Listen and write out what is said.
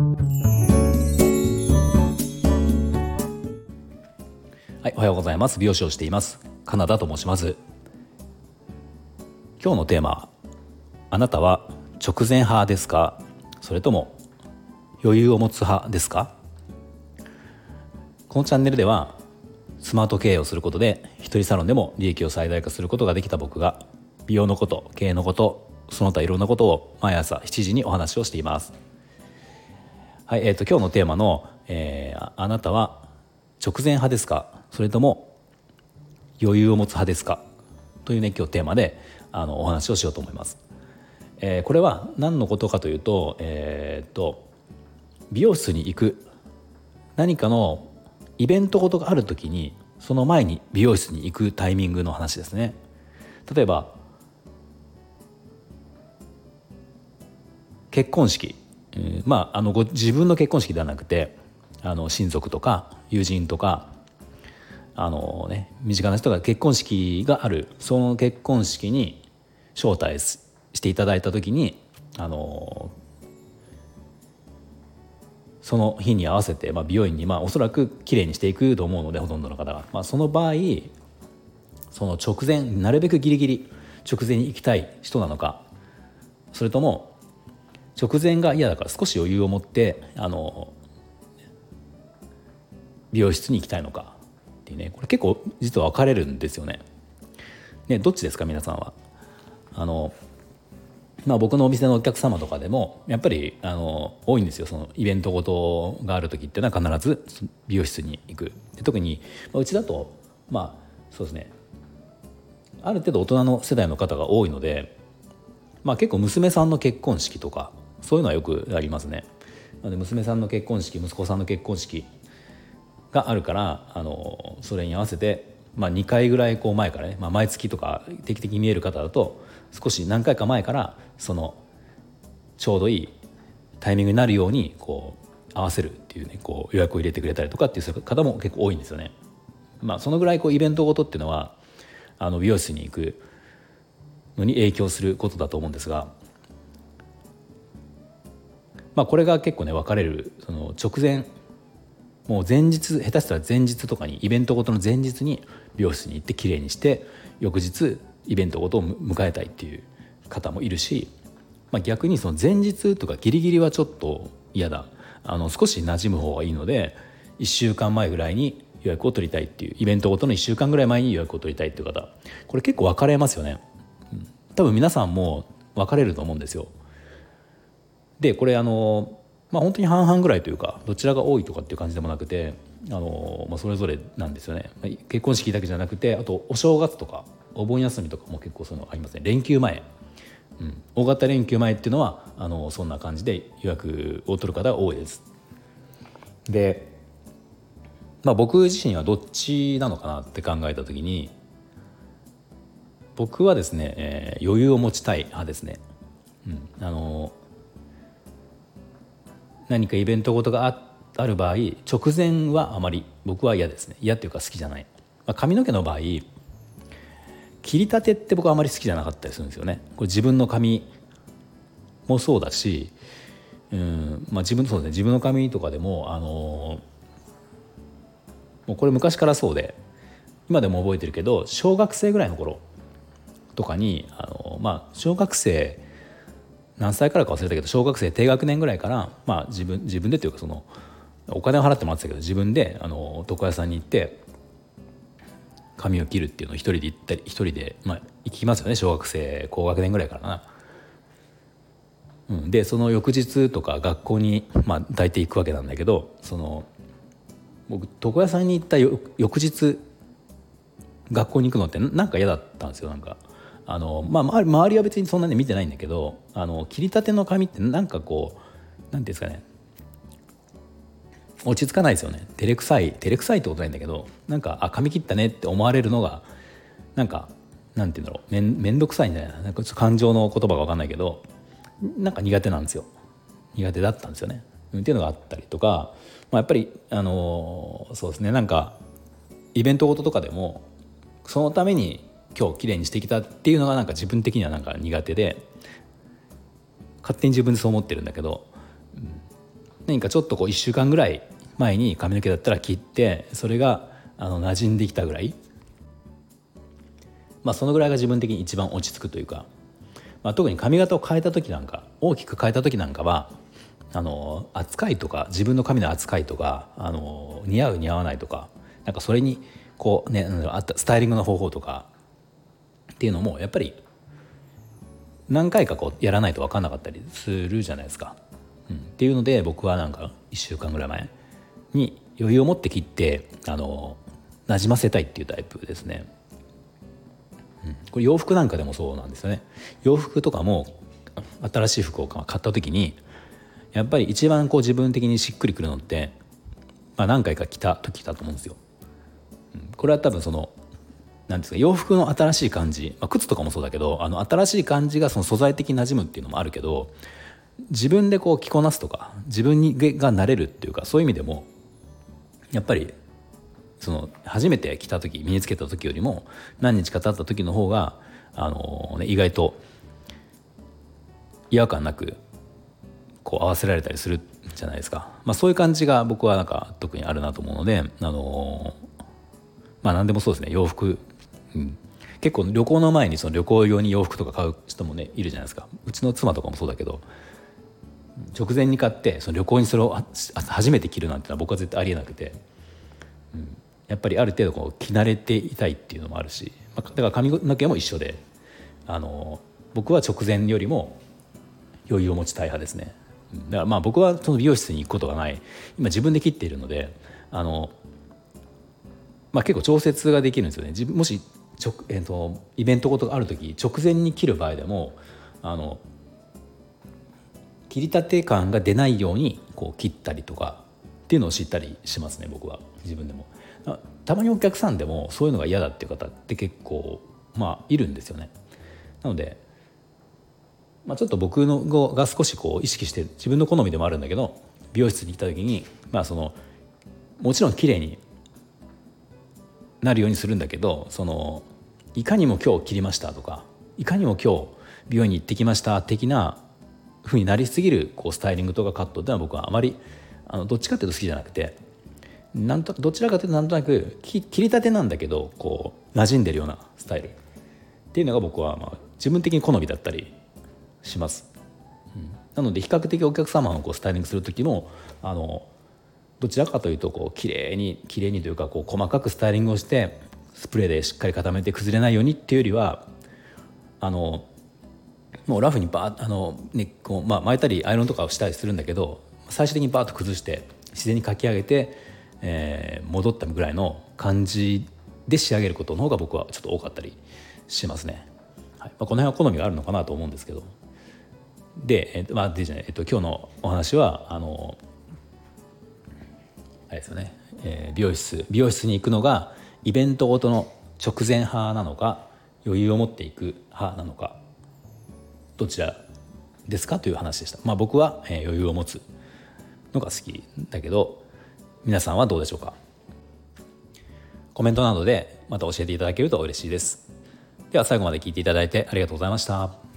はいおはようございます。美容師をしています。カナダと申します。今日のテーマあなたは直前派ですか？それとも余裕を持つ派ですか？このチャンネルではスマート経営をすることで一人サロンでも利益を最大化することができた僕が美容のこと経営のことその他いろんなことを毎朝7時にお話をしています。はいえーと、今日のテーマの、えー、あなたは直前派ですか？それとも余裕を持つ派ですか？というね今日テーマであのお話をしようと思います、えー、これは何のことかというと,、えーと美容室に行く。何かのイベントごとがある時にその前に美容室に行くタイミングの話ですね。例えば結婚式、えー、まああのご自分の結婚式ではなくてあの親族とか友人とかあの、ね、身近な人が結婚式があるその結婚式に招待していただいた時にあのその日に合わせて、まあ、美容院に、まあ、おそらくきれいにしていくと思うのでほとんどの方が、まあ、その場合その直前なるべくギリギリ直前に行きたい人なのかそれとも直前が嫌だから少し余裕を持ってあの美容室に行きたいのかっていうねこれ結構実は分かれるんですよね。ねどっちですか皆さんは？あのまあ、僕のお店のお客様とかでもやっぱりあの多いんですよそのイベントごとがある時っていうのは必ず美容室に行くで特に、まあ、うちだとまあそうですねある程度大人の世代の方が多いので、まあ、結構娘さんの結婚式とかそういうのはよくありますね。なので娘さんの結婚式息子さんの結婚式があるからあのそれに合わせて、まあ、2回ぐらいこう前からね、まあ、毎月とか定期的に見える方だと少し何回か前からそのちょうどいいタイミングになるようにこう合わせるっていうねこう予約を入れてくれたりとかっていう方も結構多いんですよね。まあ、そのぐらいこうイベントごとっていうのはあの美容室に行くのに影響することだと思うんですが、まあ、これが結構ね分かれるその直前もう前日下手したら前日とかにイベントごとの前日に美容室に行ってきれいにして翌日イベントごとを迎えたいっていう方もいるし、まあ、逆にその前日とかギリギリはちょっと嫌だ。あの少し馴染む方がいいので1週間前ぐらいに予約を取りたいっていうイベントごとの1週間ぐらい前に予約を取りたいっていう方。これ結構分かれますよね、多分皆さんも分かれると思うんですよ。でこれあのまあ本当に半々ぐらいというかどちらが多いとかっていう感じでもなくてあの、まあ、それぞれなんですよね。結婚式だけじゃなくてあとお正月とかお盆休みとかも結構そういうのありますね。連休前、うん、大型連休前っていうのはあのそんな感じで予約を取る方が多いです。で、まあ、僕自身はどっちなのかなって考えた時に僕はですね、えー、余裕を持ちたい派ですね、うん、あの何かイベントごとがあある場合直前はあまり僕は嫌ですね。嫌っていうか好きじゃない、まあ、髪の毛の場合切りたてって僕はあまり好きじゃなかったりするんですよね。これ自分の髪もそうだしうんまあ自分そうですね。自分の髪とかでもあのもうこれ昔からそうで今でも覚えてるけど小学生ぐらいの頃とかにあのまあ小学生何歳からか忘れたけど小学生低学年ぐらいから、まあ、自分自分でというかそのお金を払ってもらってたけど自分であの床屋さんに行って髪を切るっていうのを一人で行ったり一人で、まあ、行きますよね小学生高学年ぐらいからな。うん、でその翌日とか学校に、まあ、大体行くわけなんだけどその僕床屋さんに行った翌日学校に行くのってなんか嫌だったんですよなんか。あのまあ、周りは別にそんなに見てないんだけどあの切りたての髪ってなんかこう何ていうんですかね。落ち着かないですよね。照れくさい照れくさいってことないんだけどなんかあ髪切ったねって思われるのがなんかなんて言うんだろう。めんめんどくさいんじゃないな。んか感情の言葉が分かんないけどなんか苦手なんですよ。苦手だったんですよね、っていうのがあったりとか、まあ、やっぱりあのそうですね。なんかイベントごととかでもそのために今日きれいにしてきたっていうのがなんか自分的にはなんか苦手で勝手に自分でそう思ってるんだけど、何かちょっとこう1週間ぐらい前に髪の毛だったら切ってそれがあの馴染んできたぐらいまあそのぐらいが自分的に一番落ち着くというか、まあ、特に髪型を変えた時なんか大きく変えた時なんかはあの扱いとか自分の髪の扱いとかあの似合う似合わないとかなんかそれにこうねスタイリングの方法とかっていうのもやっぱり何回かこうやらないと分かんなかったりするじゃないですか。うん、っていうので僕はなんか1週間ぐらい前に余裕を持って切ってあの馴染ませたいっていうタイプですね。うん、これ洋服なんかでもそうなんですよね。洋服とかも新しい服を買った時にやっぱり一番こう自分的にしっくりくるのって、まあ、何回か着た時だと思うんですよ。これは多分そのなんですか洋服の新しい感じ、まあ、靴とかもそうだけどあの新しい感じがその素材的に馴染むっていうのもあるけど自分でこう着こなすとか自分にがなれるっていうかそういう意味でもやっぱりその初めて着た時身につけた時よりも何日か経った時の方があの、ね、意外と違和感なくこう合わせられたりするじゃないですか、まあ、そういう感じが僕はなんか特にあるなと思うのであのまあ何でもそうですね。洋服、うん、結構旅行の前にその旅行用に洋服とか買う人もねいるじゃないですか。うちの妻とかもそうだけど直前に買ってその旅行にそれを初めて着るなんてのは僕は絶対ありえなくて、うん、やっぱりある程度こう着慣れていたいっていうのもあるし、まあ、だから髪の毛も一緒であの僕は直前よりも余裕を持ちたい派ですね。だからまあ僕はその美容室に行くことがない。今自分で切っているのであの、まあ、結構調節ができるんですよね。もし直、えーと、イベントごとがある時直前に切る場合でもあの切りたて感が出ないようにこう切ったりとかっていうのを知ったりしますね僕は。自分でも。たまにお客さんでもそういうのが嫌だっていう方って結構まあいるんですよね。なのでまあ、ちょっと僕のが少しこう意識して自分の好みでもあるんだけど美容室に来た時に、まあ、そのもちろん綺麗になるようにするんだけどそのいかにも今日切りましたとかいかにも今日美容院に行ってきました的なふうになりすぎるこうスタイリングとかカットっていうのは僕はあまりあのどっちかっていうと好きじゃなくてなんとどちらかというとなんとなく切りたてなんだけどこう馴染んでるようなスタイルっていうのが僕はまあ自分的に好みだったりします。うん、なので比較的お客様のこうスタイリングする時もあのどちらかというとこう綺麗に綺麗にというかこう細かくスタイリングをしてスプレーでしっかり固めて崩れないようにっていうよりはあのもうラフにバーあの、ねこうまあ、巻いたりアイロンとかをしたりするんだけど最終的にバーッと崩して自然にかき上げて、えー、戻ったぐらいの感じで仕上げることの方が僕はちょっと多かったりしますね。はいまあ、この辺は好みがあるのかなと思うんですけど。で、えっとまあでじゃないえっと、今日のお話はあのあれですよね、えー、美容室美容室に行くのがイベントごとの直前派なのか余裕を持っていく派なのかどちらですかという話でした。まあ、僕は、えー、余裕を持つのが好きだけど皆さんはどうでしょうか？コメントなどでまた教えていただけると嬉しいです。では最後まで聞いていただいてありがとうございました。